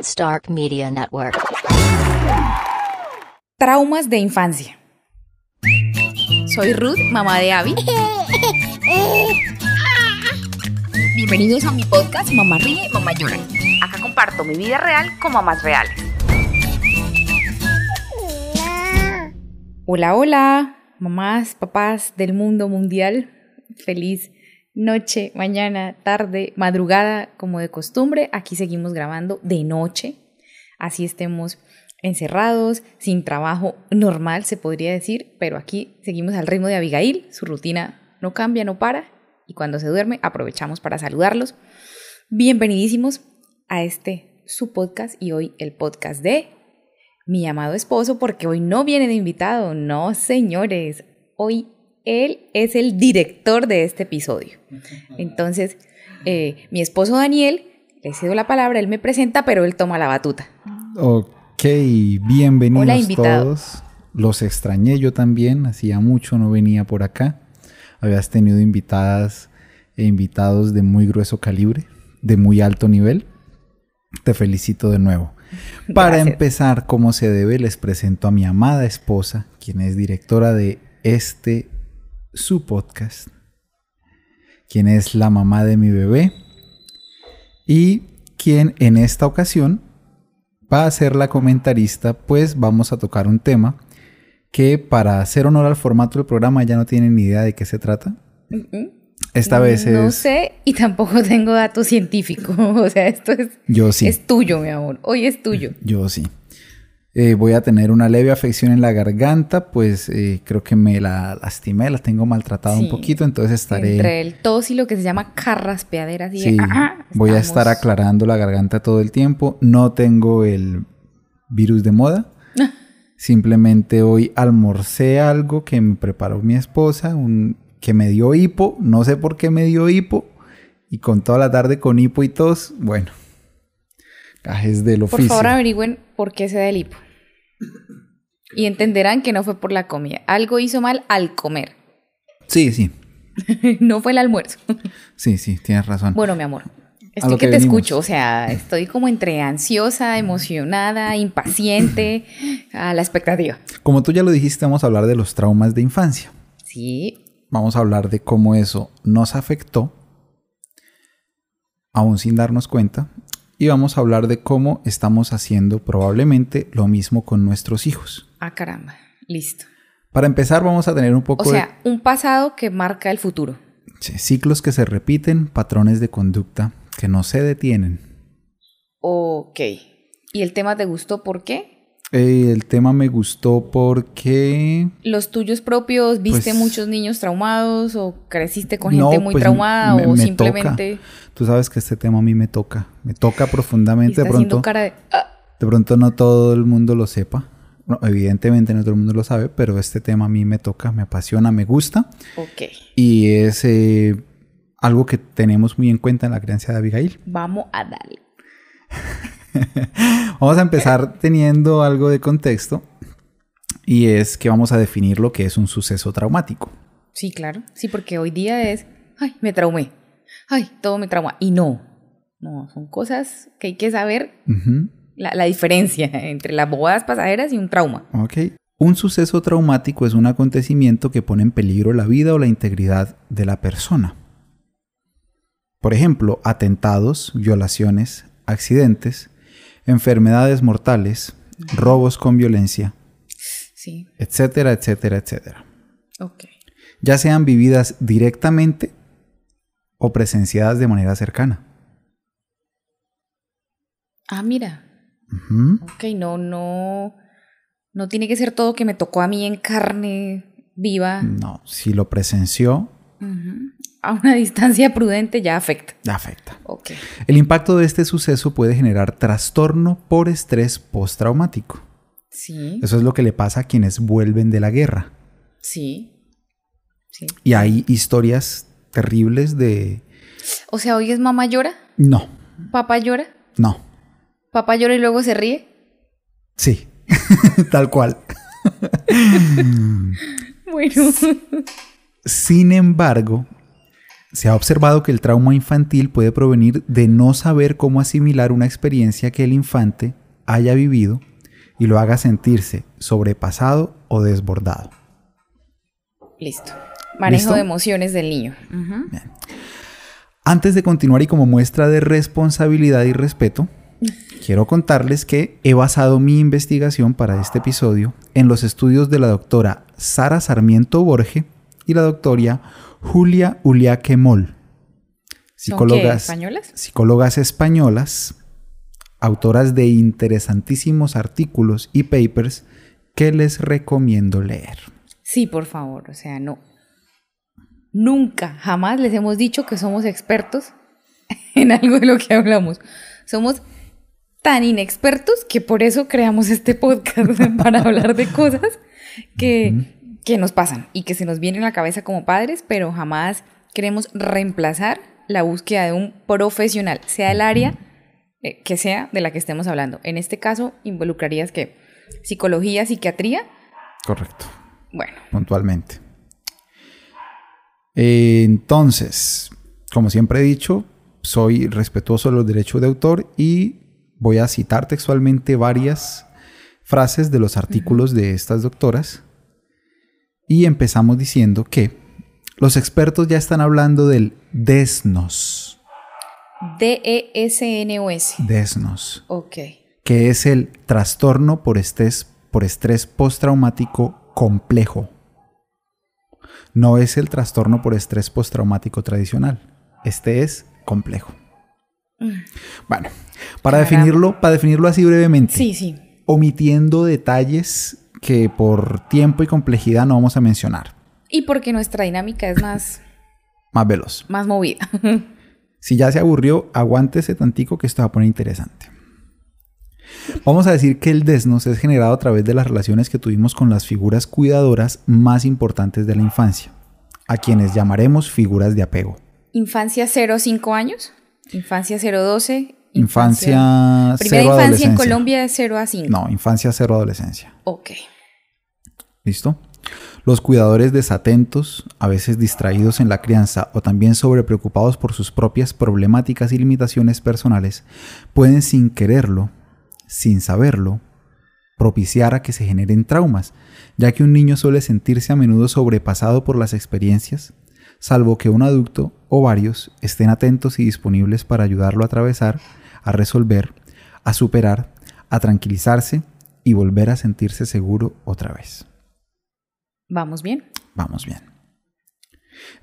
Stark Media Network. Traumas de infancia. Soy Ruth, mamá de Abby. Bienvenidos a mi podcast Mamá Ríe, Mamá Llora. Acá comparto mi vida real con mamás reales. Hola, hola, mamás, papás del mundo mundial. Feliz noche, mañana, tarde, madrugada, como de costumbre. Aquí seguimos grabando de noche. Así estemos encerrados, sin trabajo normal, se podría decir, pero aquí seguimos al ritmo de Abigail. Su rutina no cambia, no para. Y cuando se duerme, aprovechamos para saludarlos. Bienvenidísimos a este su podcast y hoy el podcast de mi amado esposo, porque hoy no viene de invitado, no señores, hoy él es el director de este episodio. Entonces, eh, mi esposo Daniel, le cedo la palabra, él me presenta, pero él toma la batuta. Ok, bienvenidos Hola, invitado. todos. Los extrañé yo también, hacía mucho no venía por acá. Habías tenido invitadas e invitados de muy grueso calibre, de muy alto nivel. Te felicito de nuevo. Para Gracias. empezar, como se debe, les presento a mi amada esposa, quien es directora de este su podcast, quien es la mamá de mi bebé y quien en esta ocasión va a ser la comentarista, pues vamos a tocar un tema que para hacer honor al formato del programa ya no tienen ni idea de qué se trata. Esta vez No es... sé y tampoco tengo datos científicos. O sea, esto es, Yo sí. es tuyo, mi amor. Hoy es tuyo. Yo sí. Eh, voy a tener una leve afección en la garganta, pues eh, creo que me la lastimé, la tengo maltratada Sí. un poquito, entonces estaré... Entre el tos y lo que se llama carraspeadera. Así de, Sí, ah, voy a estar aclarando la garganta todo el tiempo. No tengo el virus de moda. Simplemente hoy almorcé algo que me preparó mi esposa, un, que me dio hipo. No sé por qué me dio hipo. Y con toda la tarde con hipo y tos, bueno, gajes del Por oficio. favor, averigüen por qué se da el hipo. Y entenderán que no fue por la comida. Algo hizo mal al comer. Sí, sí, no fue el almuerzo. sí, sí, tienes razón. Bueno, mi amor. Estoy que, que te venimos. escucho, o sea, estoy como entre ansiosa, emocionada, impaciente, a la expectativa. Como tú ya lo dijiste, vamos a hablar de los traumas de infancia. Sí, Vamos a hablar de cómo eso nos afectó, aún sin darnos cuenta. Y vamos a hablar de cómo estamos haciendo probablemente lo mismo con nuestros hijos. ah caramba, listo. Para empezar, vamos a tener un poco O sea, un pasado que marca el futuro. ciclos que se repiten, patrones de conducta que no se detienen. Ok. ¿Y el tema te gustó por qué? El tema me gustó porque ¿Los tuyos propios viste Pues- muchos niños traumados o creciste con No, gente muy pues, traumada me- o me simplemente tú sabes que este tema a mí me toca, me toca profundamente. De pronto, cara de... "Ah". De pronto no todo el mundo lo sepa. No, evidentemente no todo el mundo lo sabe, pero este tema a mí me toca, me apasiona, me gusta. Ok, Y es eh, algo que tenemos muy en cuenta en la crianza de Abigail. vamos a darle. Vamos a empezar teniendo algo de contexto. Y es que vamos a definir lo que es un suceso traumático. Sí, claro. Sí, porque hoy día es, ay, me traumé. Ay, todo me trauma. Y no. No, son cosas que hay que saber la, la diferencia entre las bobadas pasajeras y un trauma. ok. Un suceso traumático es un acontecimiento que pone en peligro la vida o la integridad de la persona. Por ejemplo, atentados, violaciones, accidentes, enfermedades mortales, robos con violencia, Sí, etcétera, etcétera, etcétera. ok. Ya sean vividas directamente o presenciadas de manera cercana. Ah, mira. Ujú. Ok, no, no. No tiene que ser todo que me tocó a mí en carne viva. No, si lo presenció, Ujú. A una distancia prudente ya afecta. afecta. Ok. El impacto de este suceso puede generar trastorno por estrés postraumático. Sí, Eso es lo que le pasa a quienes vuelven de la guerra. sí. Sí. Y hay historias terribles de... O sea, hoy es mamá llora, No, papá llora, no, papá llora y luego se ríe. sí, tal cual. Bueno. Sin embargo, se ha observado que el trauma infantil puede provenir de no saber cómo asimilar una experiencia que el infante haya vivido y lo haga sentirse sobrepasado o desbordado. Listo. Manejo ¿Listo? de emociones del niño. Antes de continuar y como muestra de responsabilidad y respeto, quiero contarles que he basado mi investigación para este episodio en los estudios de la doctora Sara Sarmiento Borge y la doctora Julia Uliaque Moll, ¿Son qué, psicólogas, españolas? psicólogas españolas, autoras de interesantísimos artículos y papers que les recomiendo leer. Sí, por favor. O sea, no. Nunca, jamás les hemos dicho que somos expertos en algo de lo que hablamos. Somos tan inexpertos que por eso creamos este podcast para hablar de cosas que, que nos pasan y que se nos vienen a la cabeza como padres, pero jamás queremos reemplazar la búsqueda de un profesional, sea el área eh, que sea de la que estemos hablando. En este caso, involucrarías que psicología, psiquiatría. Correcto. Bueno, puntualmente. Eh, Entonces, como siempre he dicho, soy respetuoso de los derechos de autor y voy a citar textualmente varias frases de los artículos de estas doctoras. Y empezamos diciendo que los expertos ya están hablando del desnos. D-E-S-N-O-S. Desnos. Ok. que es el trastorno por estrés, por estrés postraumático complejo. No es el trastorno por estrés postraumático tradicional. Este es complejo. Bueno, para Caramba. definirlo, para definirlo así brevemente, Sí, sí. omitiendo detalles que por tiempo y complejidad no vamos a mencionar. Y porque nuestra dinámica es más, Más veloz. más movida. Si ya se aburrió, aguántese tantico que esto va a poner interesante. Vamos a decir que el desnos es generado a través de las relaciones que tuvimos con las figuras cuidadoras más importantes de la infancia, a quienes llamaremos figuras de apego. Infancia 0 5 años. Infancia 0 12. Infancia, Primera cero infancia en. Colombia es 0 a 5. No, infancia cero adolescencia. Ok. ¿Listo? Los cuidadores desatentos, a veces distraídos en la crianza o también sobrepreocupados por sus propias problemáticas y limitaciones personales, pueden sin quererlo, sin saberlo, propiciar a que se generen traumas, ya que un niño suele sentirse a menudo sobrepasado por las experiencias, salvo que un adulto o varios estén atentos y disponibles para ayudarlo a atravesar, a resolver, a superar, a tranquilizarse y volver a sentirse seguro otra vez. Vamos bien. Vamos bien.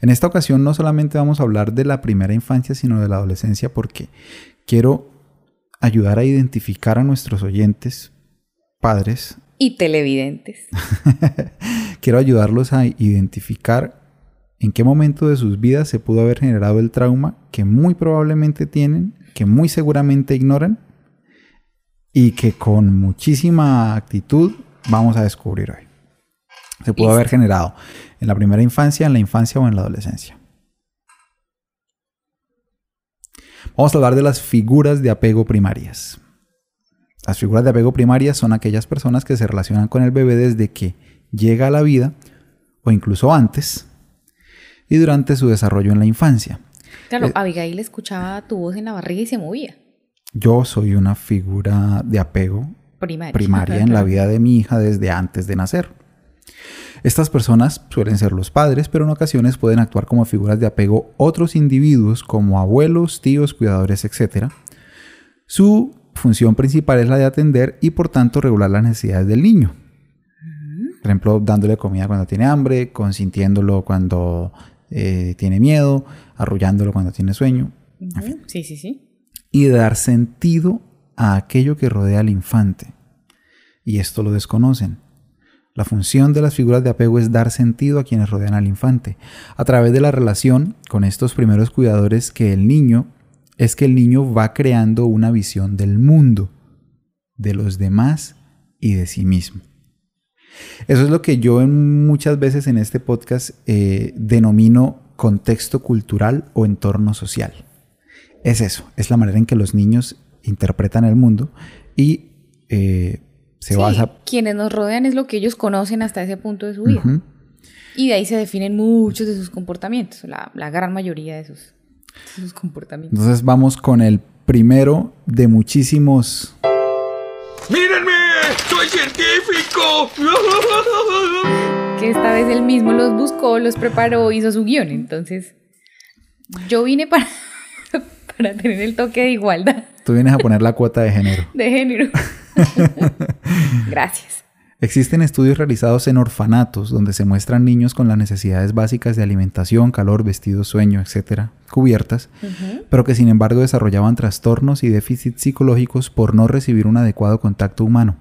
En esta ocasión no solamente vamos a hablar de la primera infancia, sino de la adolescencia, porque quiero ayudar a identificar a nuestros oyentes, padres, Y televidentes. quiero ayudarlos a identificar en qué momento de sus vidas se pudo haber generado el trauma que muy probablemente tienen, que muy seguramente ignoran y que con muchísima actitud vamos a descubrir hoy. Se pudo haber generado en la primera infancia, en la infancia o en la adolescencia. Vamos a hablar de las figuras de apego primarias. Las figuras de apego primarias son aquellas personas que se relacionan con el bebé desde que llega a la vida o incluso antes y durante su desarrollo en la infancia. Claro, Eh, Abigail escuchaba tu voz en la barriga y se movía. Yo soy una figura de apego Primaria. primaria en la vida de mi hija desde antes de nacer. Estas personas suelen ser los padres, pero en ocasiones pueden actuar como figuras de apego otros individuos como abuelos, tíos, cuidadores, etc. Su función principal es la de atender y por tanto regular las necesidades del niño. Por ejemplo, dándole comida cuando tiene hambre, consintiéndolo cuando eh, tiene miedo, arrullándolo cuando tiene sueño Sí, sí, sí. y dar sentido a aquello que rodea al infante. Y esto lo desconocen. La función de las figuras de apego es dar sentido a quienes rodean al infante. A través de la relación con estos primeros cuidadores que el niño es que el niño va creando una visión del mundo, de los demás y de sí mismo. Eso es lo que yo en- muchas veces en este podcast eh, denomino contexto cultural o entorno social. Es eso, es la manera en que los niños interpretan el mundo y eh, se Sí, basa... Quienes nos rodean es lo que ellos conocen hasta ese punto de su vida. Y de ahí se definen muchos de sus comportamientos, la, la gran mayoría de sus, de sus comportamientos. Entonces vamos con el primero de muchísimos... ¡Mírenme! Que esta vez él mismo los buscó, los preparó, hizo su guion. Entonces, yo vine para, para tener el toque de igualdad Tú vienes a poner la cuota de género. de género. Gracias. Existen estudios realizados en orfanatos donde se muestran niños con las necesidades básicas de alimentación, calor, vestido, sueño, etcétera, cubiertas, pero que sin embargo desarrollaban trastornos y déficits psicológicos por no recibir un adecuado contacto humano,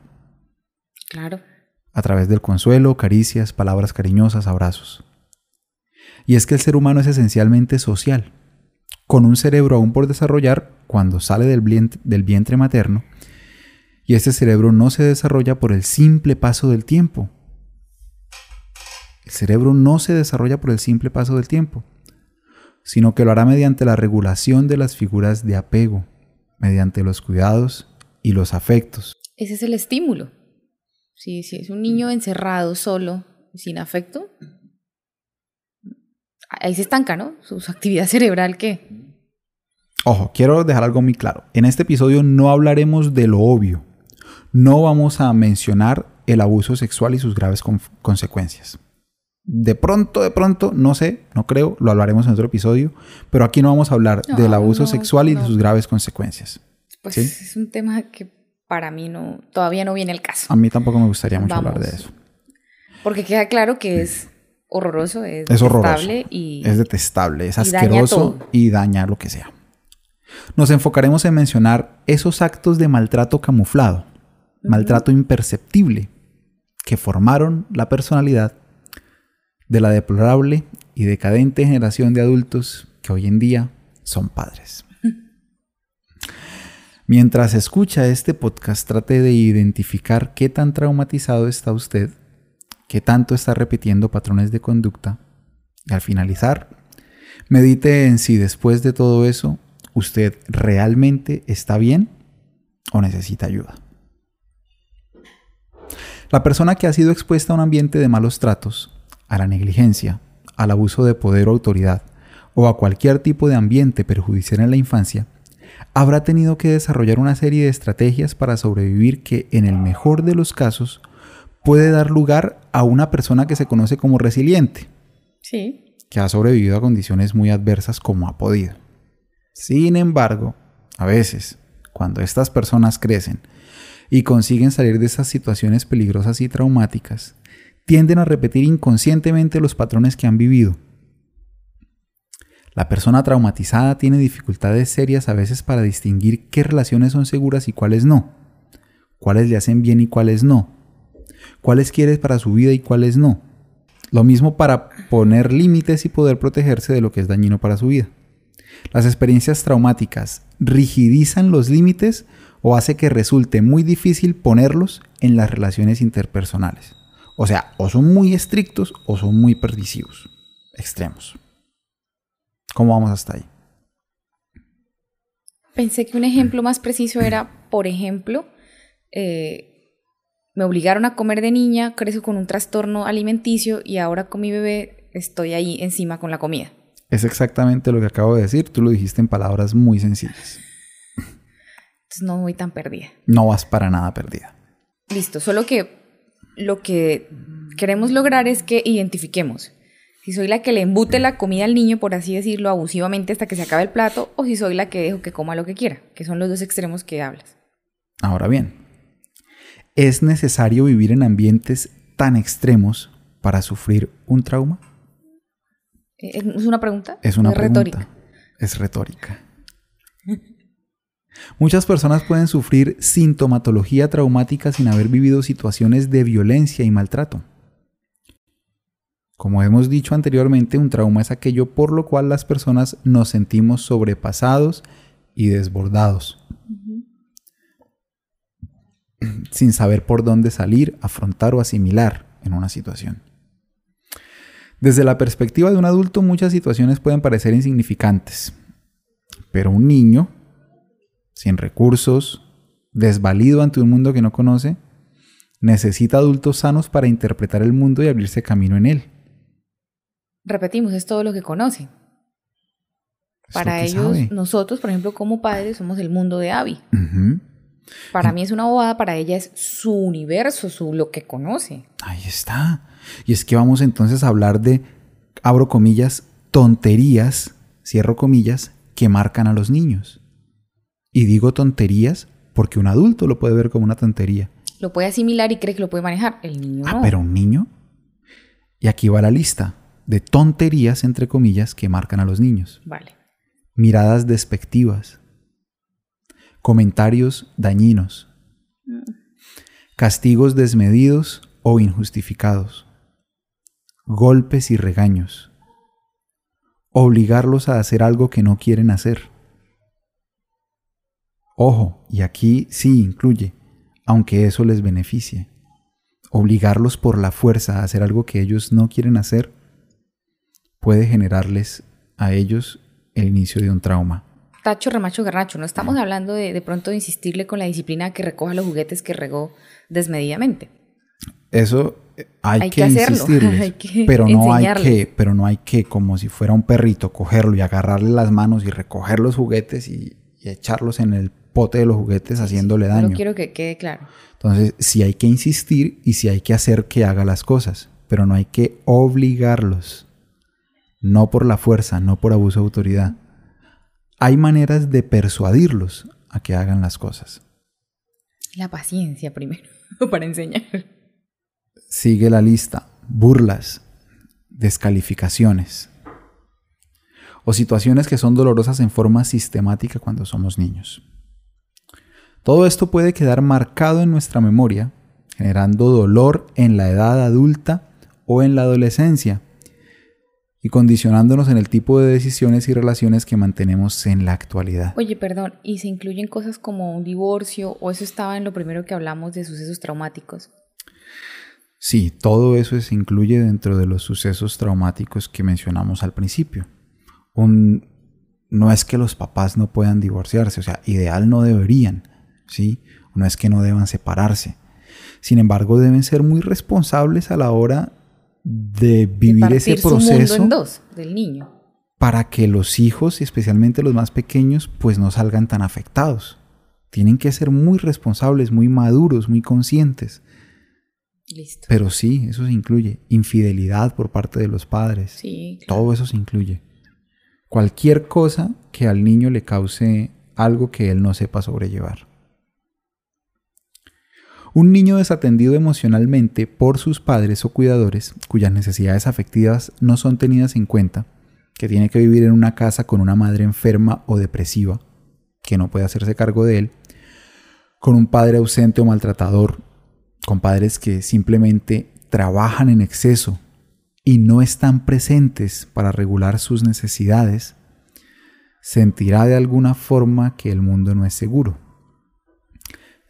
Claro. A través del consuelo, caricias, palabras cariñosas, abrazos. Y es que el ser humano es esencialmente social, con un cerebro aún por desarrollar cuando sale del vientre, del vientre materno, y este cerebro no se desarrolla por el simple paso del tiempo. El cerebro no se desarrolla por el simple paso del tiempo, sino que lo hará mediante la regulación de las figuras de apego, mediante los cuidados y los afectos. Ese es el estímulo. Si, si es un niño encerrado, solo, sin afecto, ahí se estanca, ¿no? Su, su actividad cerebral, ¿qué? Ojo, quiero dejar algo muy claro. En este episodio no hablaremos de lo obvio. No vamos a mencionar el abuso sexual y sus graves con- consecuencias. De pronto, de pronto, no sé, no creo, lo hablaremos en otro episodio, pero aquí no vamos a hablar No, del abuso no, sexual y de sus graves consecuencias. Pues ¿Sí? es un tema que para mí no, todavía no viene el caso. A mí tampoco me gustaría mucho Vamos. hablar de eso. Porque queda claro que es horroroso, es, Es horroroso. y Es detestable, es y daña asqueroso todo. y daña lo que sea. Nos enfocaremos en mencionar esos actos de maltrato camuflado, maltrato imperceptible, que formaron la personalidad de la deplorable y decadente generación de adultos que hoy en día son padres. Mientras escucha este podcast, trate de identificar qué tan traumatizado está usted, qué tanto está repitiendo patrones de conducta y al finalizar, medite en si después de todo eso usted realmente está bien o necesita ayuda. La persona que ha sido expuesta a un ambiente de malos tratos, a la negligencia, al abuso de poder o autoridad, o a cualquier tipo de ambiente perjudicial en la infancia, habrá tenido que desarrollar una serie de estrategias para sobrevivir que, en el mejor de los casos, puede dar lugar a una persona que se conoce como resiliente, sí, que ha sobrevivido a condiciones muy adversas como ha podido. Sin embargo, a veces, cuando estas personas crecen y consiguen salir de esas situaciones peligrosas y traumáticas, tienden a repetir inconscientemente los patrones que han vivido. La persona traumatizada tiene dificultades serias a veces para distinguir qué relaciones son seguras y cuáles no, cuáles le hacen bien y cuáles no, cuáles quiere para su vida y cuáles no. Lo mismo para poner límites y poder protegerse de lo que es dañino para su vida. Las experiencias traumáticas rigidizan los límites o hace que resulte muy difícil ponerlos en las relaciones interpersonales. O sea, o son muy estrictos o son muy permisivos. Extremos. ¿Cómo vamos hasta ahí? Pensé que un ejemplo más preciso era, por ejemplo, eh, me obligaron a comer de niña, crezco con un trastorno alimenticio y ahora con mi bebé estoy ahí encima con la comida. Es exactamente lo que acabo de decir. Tú lo dijiste en palabras muy sencillas. Entonces no voy tan perdida. No vas para nada perdida. Listo, solo que lo que queremos lograr es que identifiquemos si soy la que le embute la comida al niño, por así decirlo, abusivamente hasta que se acabe el plato, o si soy la que dejo que coma lo que quiera, que son los dos extremos que hablas. Ahora bien, ¿es necesario vivir en ambientes tan extremos para sufrir un trauma? Eh, ¿Es una pregunta? Es una pregunta. retórica. Es retórica. Muchas personas pueden sufrir sintomatología traumática sin haber vivido situaciones de violencia y maltrato. Como hemos dicho anteriormente, un trauma es aquello por lo cual las personas nos sentimos sobrepasados y desbordados, sin saber por dónde salir, afrontar o asimilar en una situación. Desde la perspectiva de un adulto, muchas situaciones pueden parecer insignificantes, pero un niño, sin recursos, desvalido ante un mundo que no conoce, necesita adultos sanos para interpretar el mundo y abrirse camino en él. Repetimos, es todo lo que conocen. Es Para ellos, sabe. nosotros, por ejemplo, como padres, somos el mundo de Abby. Para mí es una bobada, para ella es su universo, su lo que conoce. Ahí está. Y es que vamos entonces a hablar de, abro comillas, tonterías, cierro comillas, que marcan a los niños. Y digo tonterías porque un adulto lo puede ver como una tontería. Lo puede asimilar y cree que lo puede manejar. El niño Ah, no. pero un niño. Y aquí va la lista de tonterías, entre comillas, que marcan a los niños. Vale. Miradas despectivas. Comentarios dañinos. Castigos desmedidos o injustificados. Golpes y regaños. Obligarlos a hacer algo que no quieren hacer. Ojo, y aquí sí incluye, aunque eso les beneficie. Obligarlos por la fuerza a hacer algo que ellos no quieren hacer puede generarles a ellos el inicio de un trauma. Tacho, remacho, garnacho. No estamos hablando de, de pronto de insistirle con la disciplina que recoja los juguetes que regó desmedidamente. Eso eh, hay, Hay que, que hacerlo, insistirles, hay que pero no hay que, pero no hay que, como si fuera un perrito, cogerlo y agarrarle las manos y recoger los juguetes y, y echarlos en el pote de los juguetes haciéndole daño. quiero que quede claro. Entonces, sí hay que insistir y sí hay que hacer que haga las cosas, pero no hay que obligarlos. No por la fuerza, no por abuso de autoridad. Hay maneras de persuadirlos a que hagan las cosas. La paciencia primero para enseñar. Sigue la lista. Burlas, descalificaciones o situaciones que son dolorosas en forma sistemática cuando somos niños. Todo esto puede quedar marcado en nuestra memoria, generando dolor en la edad adulta o en la adolescencia y condicionándonos en el tipo de decisiones y relaciones que mantenemos en la actualidad. Oye, perdón, ¿y se incluyen cosas como un divorcio o eso estaba en lo primero que hablamos de sucesos traumáticos? Sí, todo eso se incluye dentro de los sucesos traumáticos que mencionamos al principio. Un, no es que los papás no puedan divorciarse, o sea, ideal no deberían, ¿sí? No es que no deban separarse. Sin embargo, deben ser muy responsables a la hora de De vivir ese partir su mundo proceso en dos, del niño. para que los hijos, y especialmente los más pequeños, pues no salgan tan afectados. Tienen que ser muy responsables, muy maduros, muy conscientes. Listo. Pero sí, eso se incluye. Infidelidad por parte de los padres. Sí, claro. Todo eso se incluye. Cualquier cosa que al niño le cause algo que él no sepa sobrellevar. Un niño desatendido emocionalmente por sus padres o cuidadores, cuyas necesidades afectivas no son tenidas en cuenta, que tiene que vivir en una casa con una madre enferma o depresiva, que no puede hacerse cargo de él, con un padre ausente o maltratador, con padres que simplemente trabajan en exceso y no están presentes para regular sus necesidades, sentirá de alguna forma que el mundo no es seguro.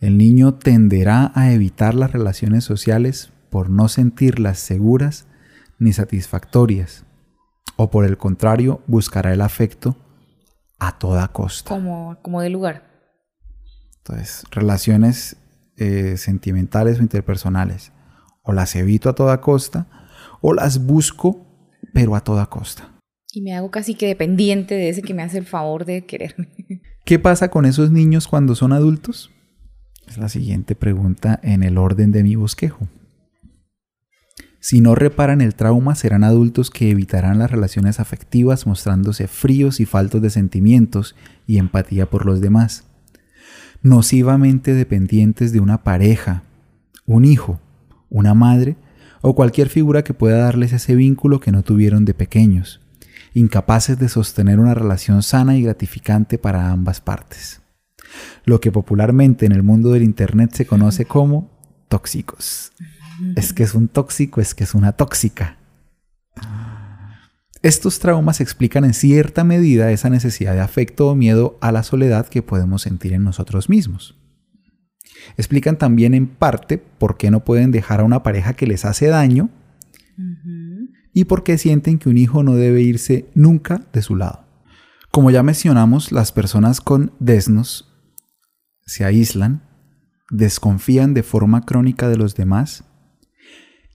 El niño tenderá a evitar las relaciones sociales por no sentirlas seguras ni satisfactorias, o por el contrario buscará el afecto a toda costa. Como, como de lugar. Entonces, relaciones eh, sentimentales o interpersonales, o las evito a toda costa, o las busco, pero a toda costa. Y me hago casi que dependiente de ese que me hace el favor de quererme. ¿Qué pasa con esos niños cuando son adultos? Es la siguiente pregunta en el orden de mi bosquejo. Si no reparan el trauma, serán adultos que evitarán las relaciones afectivas mostrándose fríos y faltos de sentimientos y empatía por los demás. Nocivamente dependientes de una pareja, un hijo, una madre o cualquier figura que pueda darles ese vínculo que no tuvieron de pequeños, incapaces de sostener una relación sana y gratificante para ambas partes. Lo que popularmente en el mundo del Internet se conoce como tóxicos. Es que es un tóxico, es que es una tóxica. Estos traumas explican en cierta medida esa necesidad de afecto o miedo a la soledad que podemos sentir en nosotros mismos. Explican también en parte por qué no pueden dejar a una pareja que les hace daño y por qué sienten que un hijo no debe irse nunca de su lado. Como ya mencionamos, las personas con desnos se aíslan, desconfían de forma crónica de los demás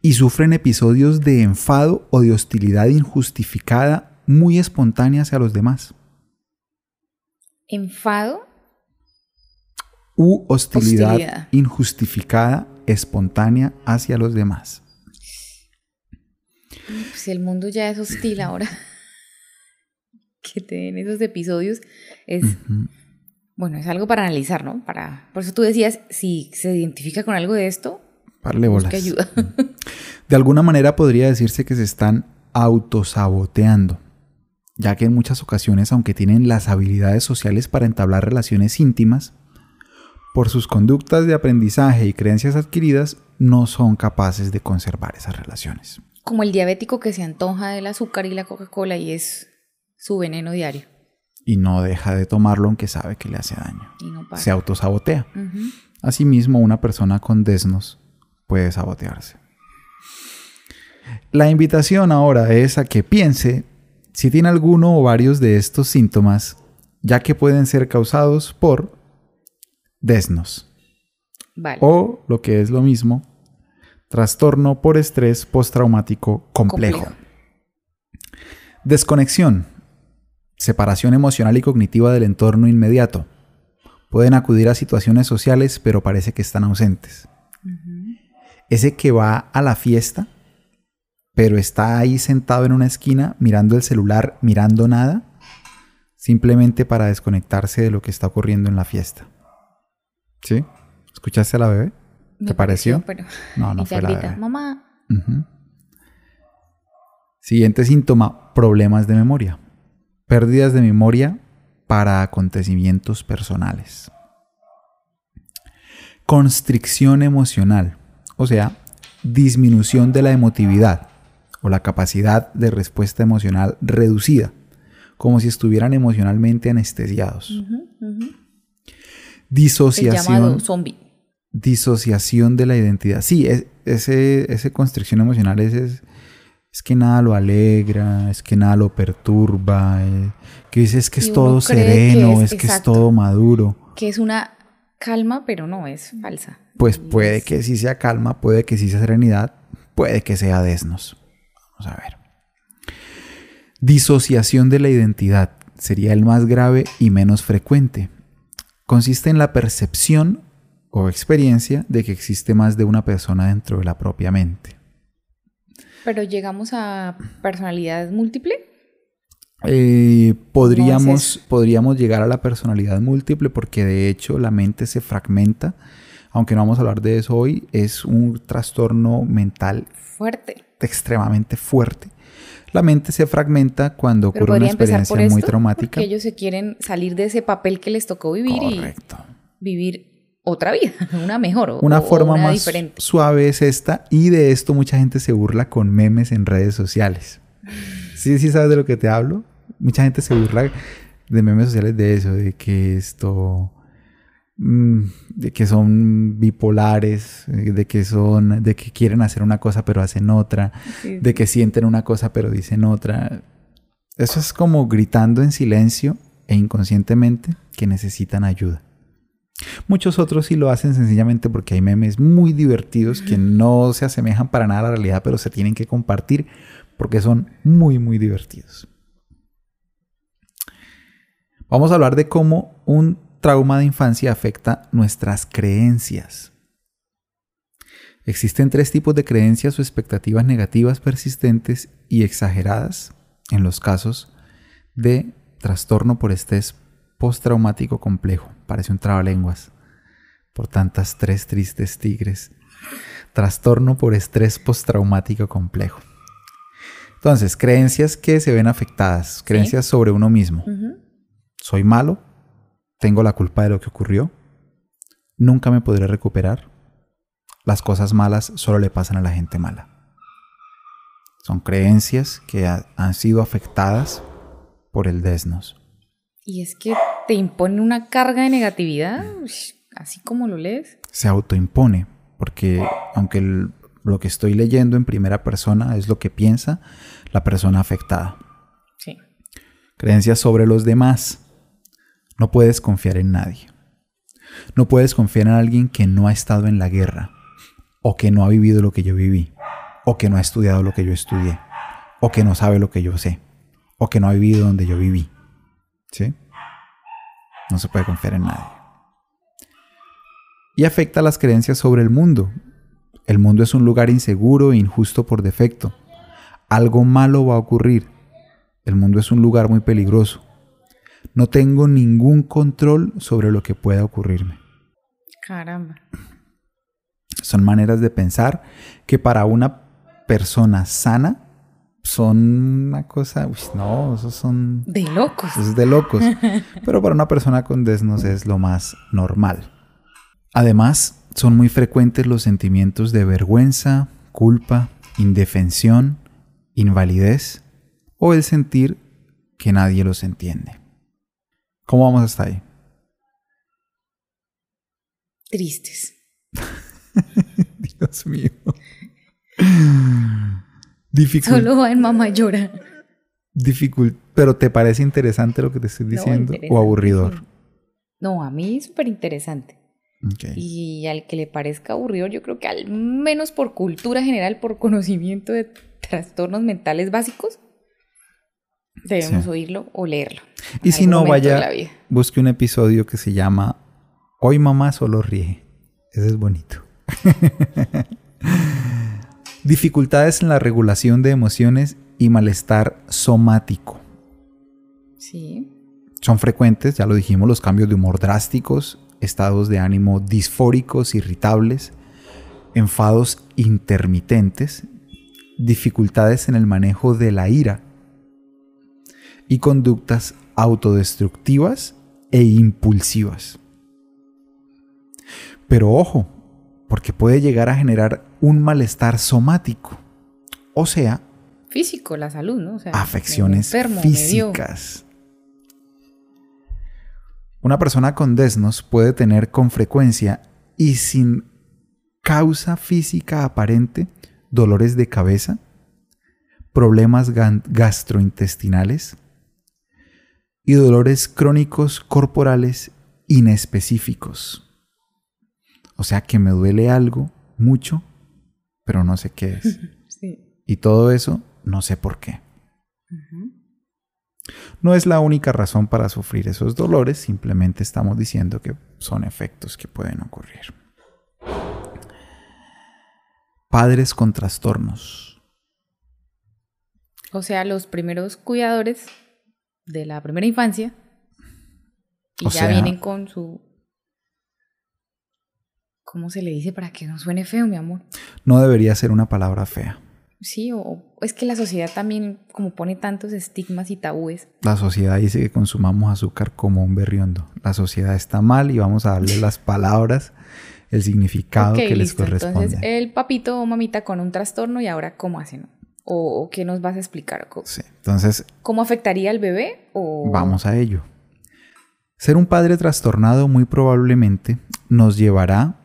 y sufren episodios de enfado o de hostilidad injustificada muy espontánea hacia los demás. Enfado. U hostilidad, Hostilidad. injustificada, espontánea hacia los demás. Si el mundo ya es hostil ahora. que te den esos episodios es. Bueno, es algo para analizar, ¿no? Para, por eso tú decías, si se identifica con algo de esto, Parle bolas. ayuda. De alguna manera podría decirse que se están autosaboteando, ya que en muchas ocasiones, aunque tienen las habilidades sociales para entablar relaciones íntimas, por sus conductas de aprendizaje y creencias adquiridas, no son capaces de conservar esas relaciones. Como el diabético que se antoja del azúcar y la Coca-Cola y es su veneno diario. Y no deja de tomarlo aunque sabe que le hace daño. Y no para. Se autosabotea. Asimismo, una persona con desnos puede sabotearse. La invitación ahora es a que piense si tiene alguno o varios de estos síntomas, ya que pueden ser causados por desnos Vale. o, lo que es lo mismo, trastorno por estrés postraumático complejo. Complejo. Desconexión, separación emocional y cognitiva del entorno inmediato. Pueden acudir a situaciones sociales, pero parece que están ausentes. Ese que va a la fiesta, pero está ahí sentado en una esquina mirando el celular, mirando nada, simplemente para desconectarse de lo que está ocurriendo en la fiesta. ¿Sí? ¿Escuchaste a la bebé? Me ¿Te pareció? Pero... No, no fue la grita, bebé. mamá. Siguiente síntoma, problemas de memoria. Pérdidas de memoria para acontecimientos personales. Constricción emocional, o sea, disminución de la emotividad o la capacidad de respuesta emocional reducida, como si estuvieran emocionalmente anestesiados. Disociación llamado zombie. disociación de la identidad. Sí, es- ese, ese constricción emocional es, es, es que nada lo alegra, es que nada lo perturba, eh, que dice es que es todo que sereno, es- es, que es todo maduro. Que es una calma, pero no, es falsa. Pues puede es- que sí sea calma, puede que sí sea serenidad, puede que sea desnos. Vamos a ver. Disociación de la identidad sería el más grave y menos frecuente. Consiste en la percepción o experiencia de que existe más de una persona dentro de la propia mente. Pero llegamos a personalidad múltiple. Eh, podríamos, podríamos llegar a la personalidad múltiple porque de hecho la mente se fragmenta. Aunque no vamos a hablar de eso hoy, es un trastorno mental Fuerte. extremadamente fuerte. La mente se fragmenta cuando Pero ocurre una por experiencia muy esto, traumática. porque ellos se quieren salir de ese papel que les tocó vivir Correcto. y vivir otra vida, una mejor Una o forma una más diferente. suave es esta y de esto mucha gente se burla con memes en redes sociales. Sí, sí sabes de lo que te hablo. Mucha gente se burla de memes sociales de eso, de que esto mm, de que son bipolares, de que son de que quieren hacer una cosa pero hacen otra, Sí. de que sienten una cosa pero dicen otra. Eso es como gritando en silencio e inconscientemente que necesitan ayuda. Muchos otros sí lo hacen sencillamente porque hay memes muy divertidos que no se asemejan para nada a la realidad, pero se tienen que compartir porque son muy, muy divertidos. Vamos a hablar de cómo un trauma de infancia afecta nuestras creencias. Existen tres tipos de creencias o expectativas negativas persistentes y exageradas en los casos de trastorno por estrés postraumático complejo. Parece un trabalenguas. Por tantas tres tristes tigres. Trastorno por estrés postraumático complejo. Entonces, creencias que se ven afectadas, creencias sobre uno mismo. Soy malo, tengo la culpa de lo que ocurrió, nunca me podré recuperar, las cosas malas solo le pasan a la gente mala. Son creencias que ha- han sido afectadas por el desnos. Y es que te impone una carga de negatividad, así como lo lees. Se autoimpone, porque aunque el- lo que estoy leyendo en primera persona es lo que piensa la persona afectada. Sí. Creencias sobre los demás. No puedes confiar en nadie. No puedes confiar en alguien que no ha estado en la guerra, o que no ha vivido lo que yo viví, o que no ha estudiado lo que yo estudié, o que no sabe lo que yo sé, o que no ha vivido donde yo viví. ¿Sí? No se puede confiar en nadie. Y afecta las creencias sobre el mundo. El mundo es un lugar inseguro e injusto por defecto. Algo malo va a ocurrir. El mundo es un lugar muy peligroso. No tengo ningún control sobre lo que pueda ocurrirme. Caramba. Son maneras de pensar que para una persona sana son una cosa, uy, no, esos son De locos. eso es de locos. Pero para una persona con desnos es lo más normal. Además, son muy frecuentes los sentimientos de vergüenza, culpa, indefensión, invalidez o el sentir que nadie los entiende. ¿Cómo vamos hasta ahí? Tristes. Dios mío. Solo va en mamá llora. dificul- pero ¿te parece interesante lo que te estoy No, diciendo o interesante, aburridor? No, a mí súper interesante. Y al que le parezca aburrido, yo creo que al menos por cultura general, por conocimiento de trastornos mentales básicos, debemos Sí. oírlo o leerlo. Y si no, vaya, busque un episodio que se llama Hoy mamá solo ríe. Ese es bonito. Dificultades en la regulación de emociones y malestar somático. Sí. Son frecuentes, ya lo dijimos, los cambios de humor drásticos, estados de ánimo disfóricos, irritables, enfados intermitentes, dificultades en el manejo de la ira y conductas autodestructivas e impulsivas. Pero ojo, porque puede llegar a generar un malestar somático, o sea, Físico, la salud, ¿no? O sea, afecciones enfermo, físicas. Una persona con desnos puede tener con frecuencia y sin causa física aparente dolores de cabeza, problemas gastrointestinales y dolores crónicos corporales inespecíficos. O sea que me duele algo mucho, pero no sé qué es. Sí. Y todo eso no sé por qué. No es la única razón para sufrir esos dolores, simplemente estamos diciendo que son efectos que pueden ocurrir. Padres con trastornos. O sea, los primeros cuidadores de la primera infancia y O ya sea- vienen con su... ¿Cómo se le dice para que no suene feo, mi amor? No debería ser una palabra fea. Sí, o, es que la sociedad también como pone tantos estigmas y tabúes. La sociedad dice que consumamos azúcar como un berriondo. La sociedad está mal y vamos a darle las palabras, el significado que les corresponde. Entonces, el papito o mamita con un trastorno y ahora cómo hacen. O, o qué nos vas a explicar. ¿Cómo, Sí, Entonces, cómo afectaría al bebé? O... Vamos a ello. Ser un padre trastornado muy probablemente nos llevará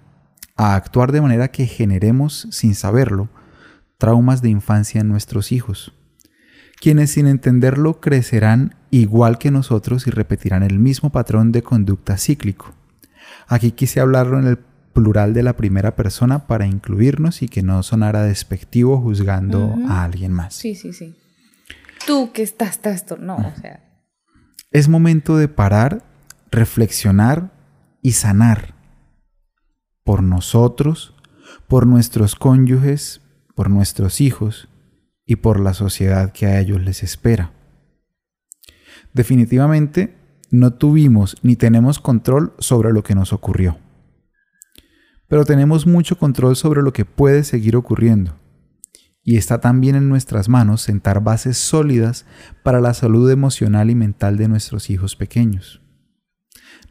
a actuar de manera que generemos, sin saberlo, traumas de infancia en nuestros hijos, quienes sin entenderlo crecerán igual que nosotros y repetirán el mismo patrón de conducta cíclico. Aquí quise hablarlo en el plural de la primera persona para incluirnos y que no sonara despectivo juzgando a alguien más. Sí, sí, sí. Tú que estás trastornado, o sea... Es momento de parar, reflexionar y sanar por nosotros, por nuestros cónyuges, por nuestros hijos y por la sociedad que a ellos les espera. Definitivamente no tuvimos ni tenemos control sobre lo que nos ocurrió, pero tenemos mucho control sobre lo que puede seguir ocurriendo. Y está también en nuestras manos sentar bases sólidas para la salud emocional y mental de nuestros hijos pequeños.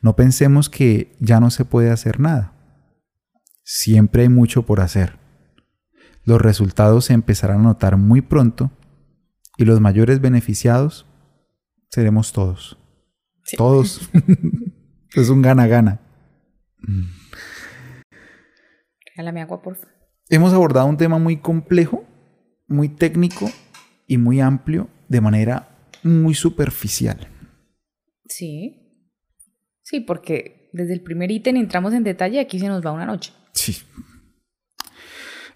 No pensemos que ya no se puede hacer nada. Siempre hay mucho por hacer. Los resultados se empezarán a notar muy pronto y los mayores beneficiados seremos todos. Sí. Todos. es un gana-gana. Regálame agua, por favor. Hemos abordado un tema muy complejo, muy técnico y muy amplio de manera muy superficial. Sí. Sí, porque desde el primer ítem entramos en detalle y aquí se nos va una noche. Sí.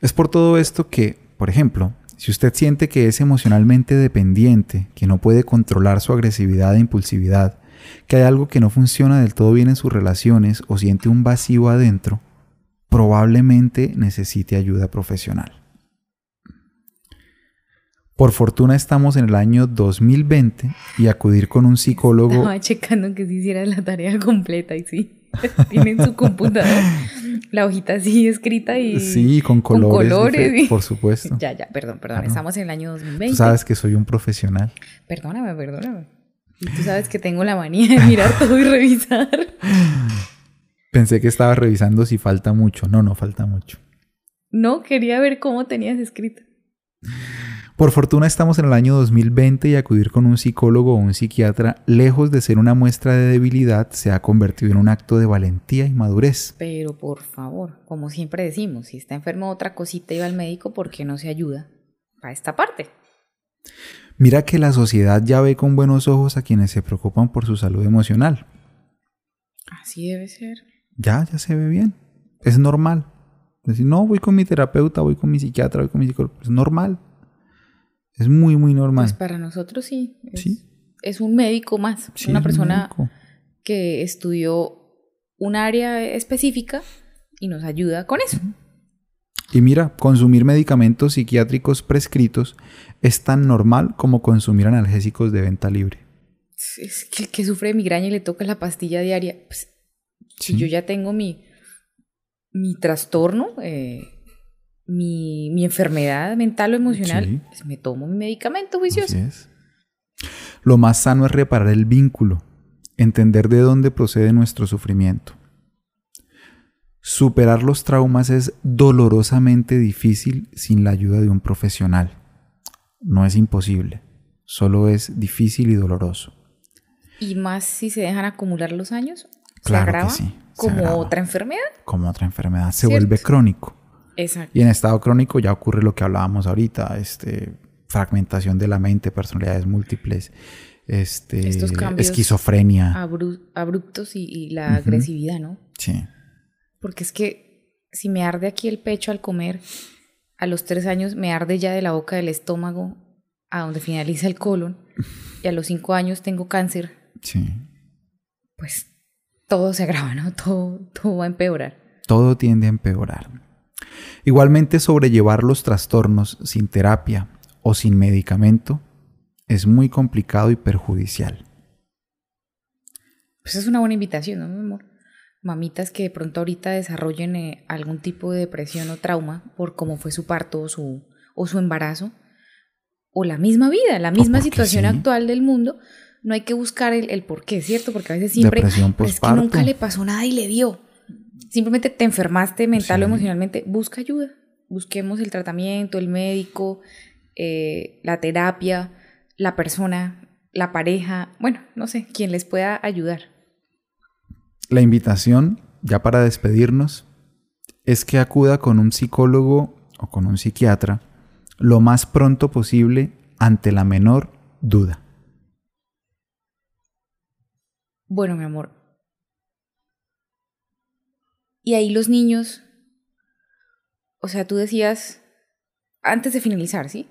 Es por todo esto que por ejemplo, si usted siente que es emocionalmente dependiente, que no puede controlar su agresividad e impulsividad, que hay algo que no funciona del todo bien en sus relaciones o siente un vacío adentro, probablemente necesite ayuda profesional. Por fortuna estamos en el año 2020 y acudir con un psicólogo... Estaba checando que se hiciera la tarea completa y sí. Tienen su computador, la hojita así escrita y... Sí, con colores. Por supuesto. Ya, ya, perdón, perdón. Estamos en el año 2020. Tú sabes que soy un profesional. Perdóname, perdóname. Y tú sabes que tengo la manía de mirar todo y revisar. Pensé que estaba revisando si falta mucho. No, no falta mucho. No, quería ver cómo tenías escrito. Por fortuna estamos en el año 2020 y acudir con un psicólogo o un psiquiatra, lejos de ser una muestra de debilidad, se ha convertido en un acto de valentía y madurez. Pero por favor, como siempre decimos, si está enfermo otra cosita y va al médico, ¿por qué no se ayuda a esta parte? Mira que la sociedad ya ve con buenos ojos a quienes se preocupan por su salud emocional. Así debe ser. Ya, ya se ve bien. Es normal. Decir, no, voy con mi terapeuta, voy con mi psiquiatra, voy con mi psicólogo. Es normal. Es muy, muy normal. Pues para nosotros sí. Es, ¿Sí? es un médico más. una persona que estudió un área específica y nos ayuda con eso. Y mira, consumir medicamentos psiquiátricos prescritos es tan normal como consumir analgésicos de venta libre. Es que el que sufre de migraña y le toca la pastilla diaria. Pues, Si yo ya tengo mi, mi trastorno, eh, mi, mi enfermedad mental o emocional, pues me tomo mi medicamento juicioso. Lo más sano es reparar el vínculo, entender de dónde procede nuestro sufrimiento. Superar los traumas es dolorosamente difícil sin la ayuda de un profesional. No es imposible, solo es difícil y doloroso. ¿Y más si se dejan acumular los años? ¿Se agrava? ¿Como otra enfermedad? Como otra enfermedad. Se vuelve crónico. Y en estado crónico ya ocurre lo que hablábamos ahorita, este, fragmentación de la mente, personalidades múltiples, este, esquizofrenia. abruptos y, la agresividad, ¿no? Sí. Porque es que si me arde aquí el pecho al comer, a los tres años me arde ya de la boca del estómago a donde finaliza el colon, y a los cinco años tengo cáncer. Sí. Pues todo se agrava, ¿no? Todo, todo va a empeorar. Todo tiende a empeorar. Igualmente sobrellevar los trastornos sin terapia o sin medicamento es muy complicado y perjudicial. Pues es una buena invitación, ¿no, mi amor? Mamitas que de pronto ahorita desarrollen eh, algún tipo de depresión o trauma por cómo fue su parto o su, o su embarazo, o la misma vida, la misma situación actual del mundo, no hay que buscar el, el por qué, ¿cierto? Porque a veces siempre es que nunca le pasó nada y le dio simplemente te enfermaste mental o emocionalmente, busca ayuda. Busquemos el tratamiento, el médico, eh, la terapia, la persona, la pareja, bueno, no sé, quien les pueda ayudar. La invitación, ya para despedirnos, es que acuda con un psicólogo o con un psiquiatra lo más pronto posible ante la menor duda. Bueno, mi amor, y ahí los niños, o sea, tú decías, antes de finalizar, ¿sí?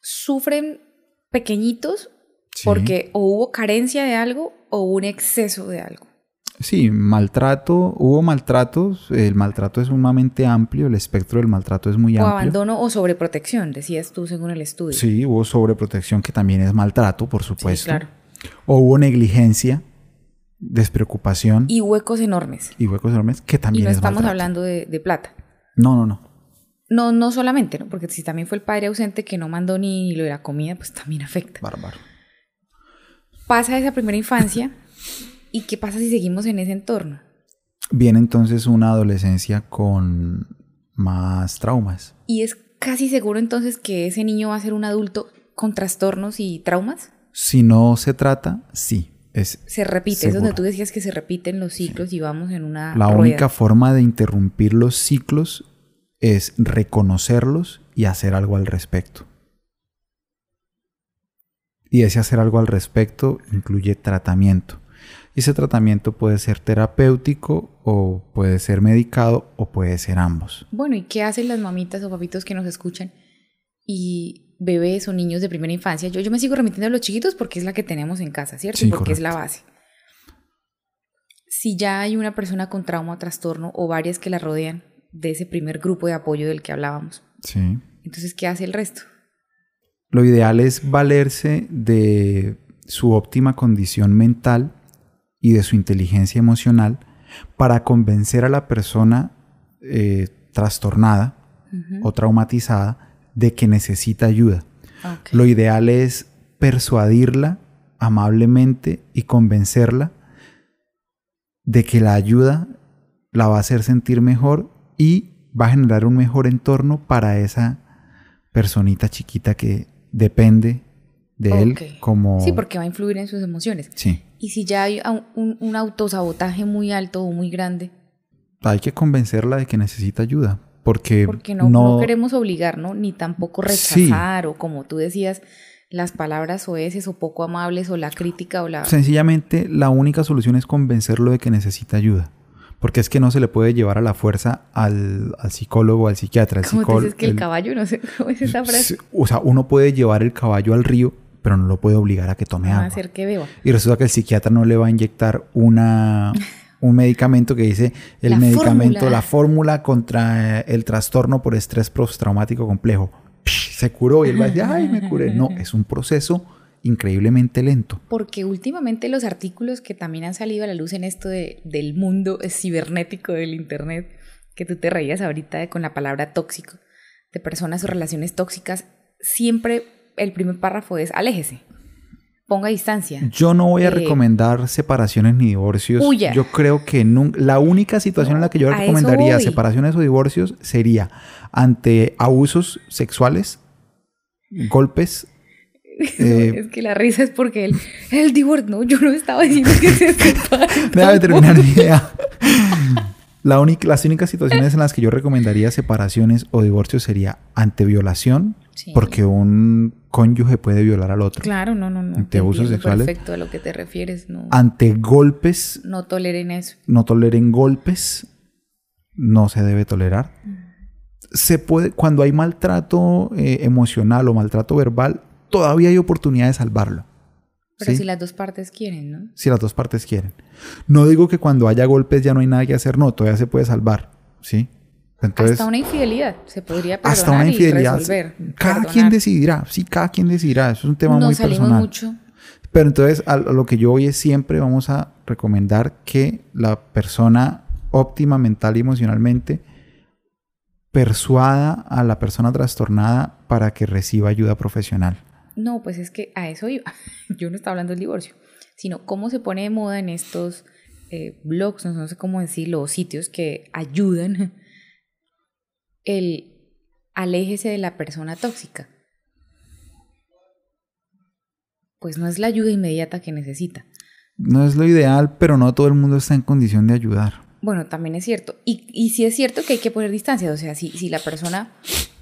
Sufren pequeñitos porque o hubo carencia de algo o un exceso de algo. Sí, maltrato, hubo maltratos, el maltrato es sumamente amplio, el espectro del maltrato es muy amplio. O abandono o sobreprotección, decías tú según el estudio. Sí, hubo sobreprotección que también es maltrato, por supuesto. claro. O hubo negligencia, despreocupación. Y huecos enormes. Y huecos enormes que también... Y no estamos hablando de, plata. No, no, no. No, no solamente, ¿no? Porque si también fue el padre ausente que no mandó ni lo de la comida, pues también afecta. Bárbaro. Pasa esa primera infancia y ¿qué pasa si seguimos en ese entorno? Viene entonces una adolescencia con más traumas. ¿Y es casi seguro entonces que ese niño va a ser un adulto con trastornos y traumas? Si no se trata, sí se repite, es donde tú decías que se repiten los ciclos y vamos en una. La única forma de interrumpir los ciclos es reconocerlos y hacer algo al respecto. Y ese hacer algo al respecto incluye tratamiento. Y Y ese tratamiento puede ser terapéutico o puede ser medicado o puede ser ambos. Bueno, ¿y qué hacen las mamitas o papitos que nos escuchan? Y bebés o niños de primera infancia. Yo, yo me sigo remitiendo a los chiquitos porque es la que tenemos en casa, ¿cierto? Sí, porque es la base. Si ya hay una persona con trauma o trastorno o varias que la rodean de ese primer grupo de apoyo del que hablábamos, Sí. entonces, ¿qué hace el resto? Lo ideal es valerse de su óptima condición mental y de su inteligencia emocional para convencer a la persona eh, trastornada o traumatizada de que necesita ayuda. Lo ideal es persuadirla amablemente y convencerla de que la ayuda la va a hacer sentir mejor y va a generar un mejor entorno para esa personita chiquita que depende de él como... Sí, porque va a influir en sus emociones. Sí. Y si ya hay un autosabotaje muy alto o muy grande, Hay que convencerla de que necesita ayuda. Porque, porque no, no queremos obligar, ¿no? Ni tampoco Sí. rechazar o como tú decías, las palabras oeces o poco amables o la crítica o la... Sencillamente la única solución es convencerlo de que necesita ayuda. Porque es que no se le puede llevar a la fuerza al, al psicólogo, al psiquiatra. Tú psicólogo, dices que el el- caballo, no sé cómo es esa frase, O sea, uno puede llevar el caballo al río, pero no lo puede obligar a que tome va a agua. hacer que beba. Y resulta que el psiquiatra no le va a inyectar una, un medicamento que dice el La medicamento, fórmula. la fórmula contra el trastorno por estrés postraumático complejo. Se curó y él va a decir, ay, me curé. No, es un proceso increíblemente lento. Porque últimamente los artículos que también han salido a la luz en esto de- del mundo cibernético del Internet, que tú te reías ahorita de- con la palabra tóxico, de personas o relaciones tóxicas, siempre el primer párrafo es aléjese, ponga distancia. Yo no voy a Eh, recomendar separaciones ni divorcios. huya. Yo creo que la única situación en la que yo recomendaría separaciones o divorcios sería ante abusos sexuales, golpes. eh, es que la risa es porque él, el divorcio, no, yo no estaba diciendo que se separen. Déjame terminar mi idea. La única, las únicas situaciones en las que yo recomendaría separaciones o divorcios sería ante violación, Sí. porque un cónyuge puede violar al otro. Claro, no, no, no. Ante te abusos sexuales. Perfecto a lo que te refieres, no, Ante golpes, no toleren eso. no toleren golpes, no se debe tolerar. Se puede, cuando hay maltrato eh, emocional o maltrato verbal, todavía hay oportunidad de salvarlo. Pero ¿sí? si las dos partes quieren, ¿no? si las dos partes quieren. No digo que cuando haya golpes ya no hay nada que hacer, no, todavía se puede salvar, ¿sí? Entonces, hasta una infidelidad se podría perdonar hasta una infidelidad, y resolver. cada perdonar. quien decidirá, sí, cada quien decidirá, eso es un tema Nos muy salimos personal. mucho. Pero entonces a, lo que yo voy es siempre vamos a recomendar que la persona óptima mental y emocionalmente persuada a la persona trastornada para que reciba ayuda profesional. No, pues es que a eso iba. Yo no estaba hablando del divorcio, sino cómo se pone de moda en estos eh, blogs, no sé cómo decirlo, o sitios que ayudan el aléjese de la persona tóxica. Pues no es la ayuda inmediata que necesita. No es lo ideal, pero no todo el mundo está en condición de ayudar. Bueno, también es cierto. Y, y sí es cierto que hay que poner distancia. O sea, si, si la persona,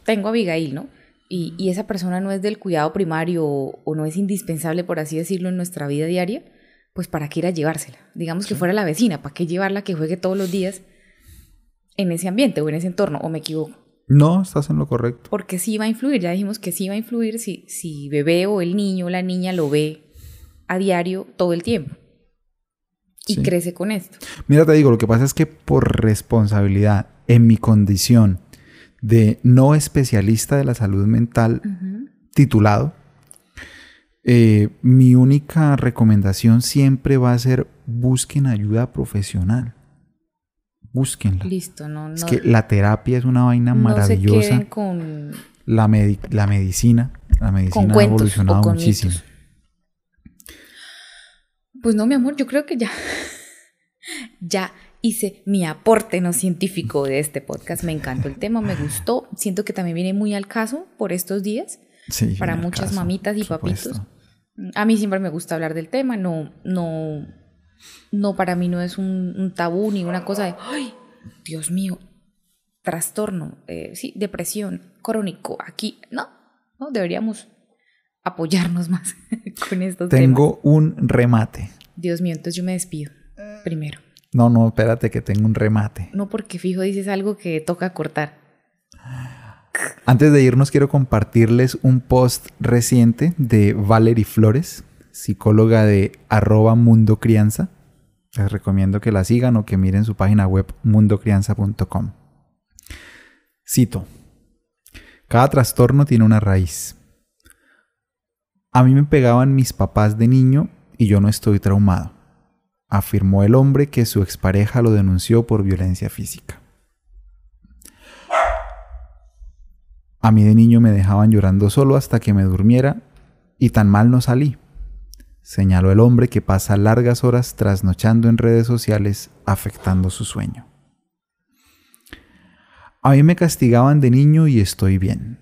tengo a Abigail, ¿no? Y, y esa persona no es del cuidado primario o, o no es indispensable, por así decirlo, en nuestra vida diaria, pues ¿para qué ir a llevársela? Digamos que fuera la vecina, ¿para qué llevarla que juegue todos los días en ese ambiente o en ese entorno? ¿O me equivoco? No, estás en lo correcto. Porque sí va a influir, ya dijimos que sí va a influir si, si bebé o el niño o la niña lo ve a diario todo el tiempo. Y Sí. crece con esto. Mira, te digo, lo que pasa es que por responsabilidad, en mi condición de no especialista de la salud mental titulado, eh, mi única recomendación siempre va a ser busquen ayuda profesional. Búsquenla. Listo, no, no. Es que la terapia es una vaina no se maravillosa. queden con, la, medi- la medicina, la medicina ha evolucionado muchísimo. mitos. Pues no, mi amor, yo creo que ya, ya hice mi aporte no científico de este podcast. Me encantó el tema, me gustó. Siento que también viene muy al caso por estos días Sí, para muchas caso, mamitas y papitos. supuesto. A mí siempre me gusta hablar del tema, no, no, no para mí no es un, un tabú ni una cosa de, ay, Dios mío, trastorno, eh, sí, depresión, crónico, aquí, no, no, deberíamos apoyarnos más con estos temas. Tengo un remate. Dios mío, entonces yo me despido primero. No, no, espérate que tengo un remate. No porque fijo dices algo que toca cortar. Antes de irnos quiero compartirles un post reciente de Valerie Flores, psicóloga de arroba Mundo Crianza. Les recomiendo que la sigan o que miren su página web mundocrianza.com. Cito. Cada trastorno tiene una raíz. A mí me pegaban mis papás de niño y yo no estoy traumado, afirmó el hombre que su expareja lo denunció por violencia física. A mí de niño me dejaban llorando solo hasta que me durmiera y tan mal no salí, señaló el hombre que pasa largas horas trasnochando en redes sociales afectando su sueño. A mí me castigaban de niño y estoy bien,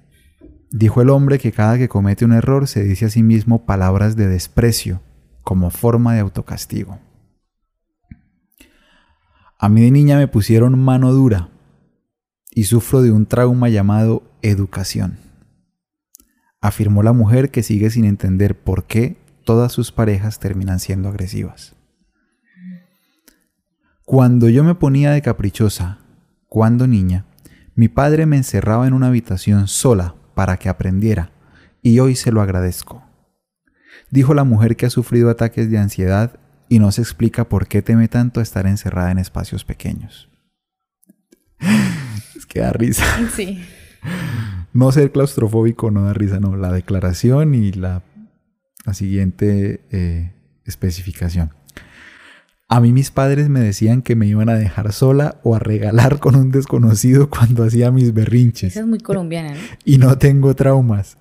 dijo el hombre que cada que comete un error se dice a sí mismo palabras de desprecio como forma de autocastigo. A mí de niña me pusieron mano dura y sufro de un trauma llamado educación, afirmó la mujer que sigue sin entender por qué todas sus parejas terminan siendo agresivas. Cuando yo me ponía de caprichosa, cuando niña, mi padre me encerraba en una habitación sola para que aprendiera, y hoy se lo agradezco. Dijo la mujer que ha sufrido ataques de ansiedad y no se explica por qué teme tanto estar encerrada en espacios pequeños. es que da risa. Sí. No ser claustrofóbico no da risa, no. La declaración y la, la siguiente eh, especificación. A mí mis padres me decían que me iban a dejar sola o a regalar con un desconocido cuando hacía mis berrinches. Esa es muy colombiana, ¿no? Y no tengo traumas,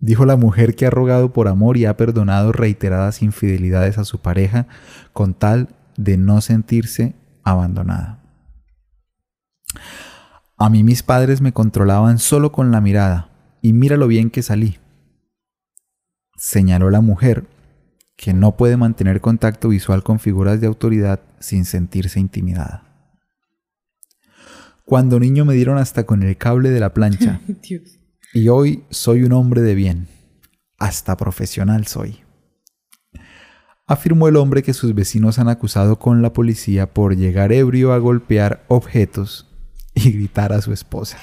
dijo la mujer que ha rogado por amor y ha perdonado reiteradas infidelidades a su pareja con tal de no sentirse abandonada. A mí mis padres me controlaban solo con la mirada y mira lo bien que salí. Señaló la mujer que no puede mantener contacto visual con figuras de autoridad sin sentirse intimidada. Cuando niño me dieron hasta con el cable de la plancha Dios. y hoy soy un hombre de bien, hasta profesional soy. Afirmó el hombre que sus vecinos han acusado con la policía por llegar ebrio a golpear objetos y gritar a su esposa.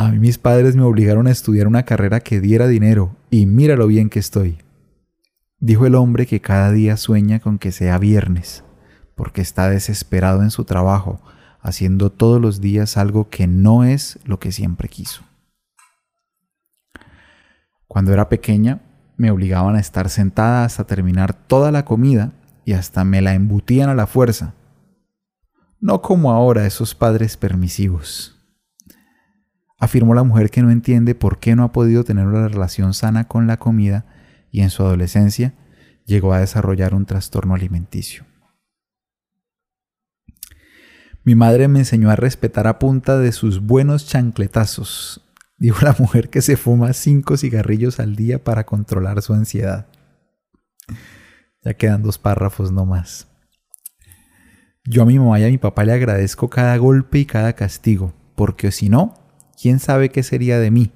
A mí mis padres me obligaron a estudiar una carrera que diera dinero y mira lo bien que estoy. Dijo el hombre que cada día sueña con que sea viernes, porque está desesperado en su trabajo, haciendo todos los días algo que no es lo que siempre quiso. Cuando era pequeña, me obligaban a estar sentada hasta terminar toda la comida y hasta me la embutían a la fuerza. No como ahora esos padres permisivos. Afirmó la mujer que no entiende por qué no ha podido tener una relación sana con la comida y en su adolescencia llegó a desarrollar un trastorno alimenticio. Mi madre me enseñó a respetar a punta de sus buenos chancletazos, dijo la mujer que se fuma cinco cigarrillos al día para controlar su ansiedad. Ya quedan dos párrafos no más. Yo a mi mamá y a mi papá le agradezco cada golpe y cada castigo, porque si no, ¿quién sabe qué sería de mí?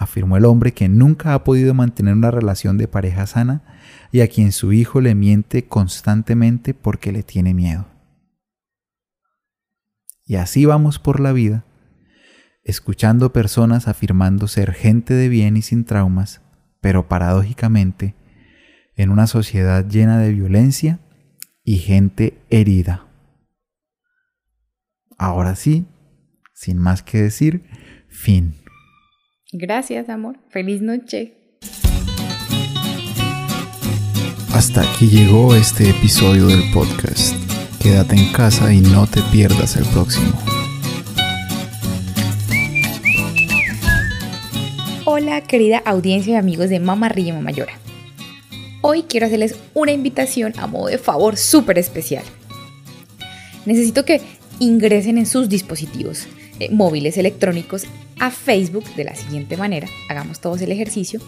afirmó el hombre que nunca ha podido mantener una relación de pareja sana y a quien su hijo le miente constantemente porque le tiene miedo. Y así vamos por la vida, escuchando personas afirmando ser gente de bien y sin traumas, pero paradójicamente, en una sociedad llena de violencia y gente herida. Ahora sí, sin más que decir, fin. Gracias, amor. Feliz noche. Hasta aquí llegó este episodio del podcast. Quédate en casa y no te pierdas el próximo. Hola, querida audiencia y amigos de Mamarrilla y Mamayora. Hoy quiero hacerles una invitación a modo de favor súper especial. Necesito que ingresen en sus dispositivos eh, móviles electrónicos a Facebook de la siguiente manera. Hagamos todos el ejercicio.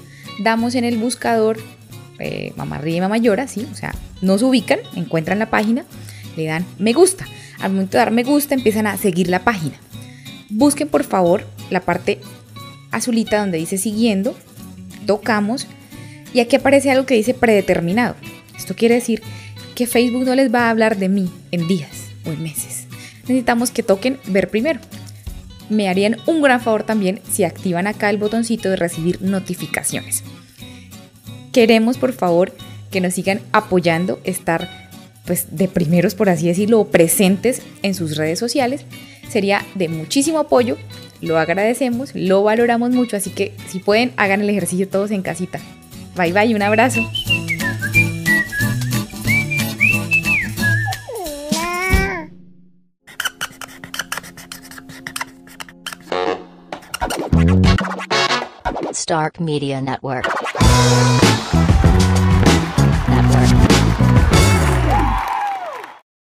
Damos en el buscador eh, Mamarrilla y Mamayora, ¿sí? O sea, nos ubican, encuentran la página, le dan me gusta. Al momento de dar me gusta empiezan a seguir la página. Busquen por favor la parte azulita donde dice siguiendo, tocamos Y aquí aparece algo que dice predeterminado. Esto quiere decir que Facebook no les va a hablar de mí en días o en meses. Necesitamos que toquen ver primero. Me harían un gran favor también si activan acá el botoncito de recibir notificaciones. Queremos por favor que nos sigan apoyando, estar pues de primeros por así decirlo, presentes en sus redes sociales. Sería de muchísimo apoyo, lo agradecemos, lo valoramos mucho, así que si pueden hagan el ejercicio todos en casita. Bye bye, un abrazo. Stark Media Network.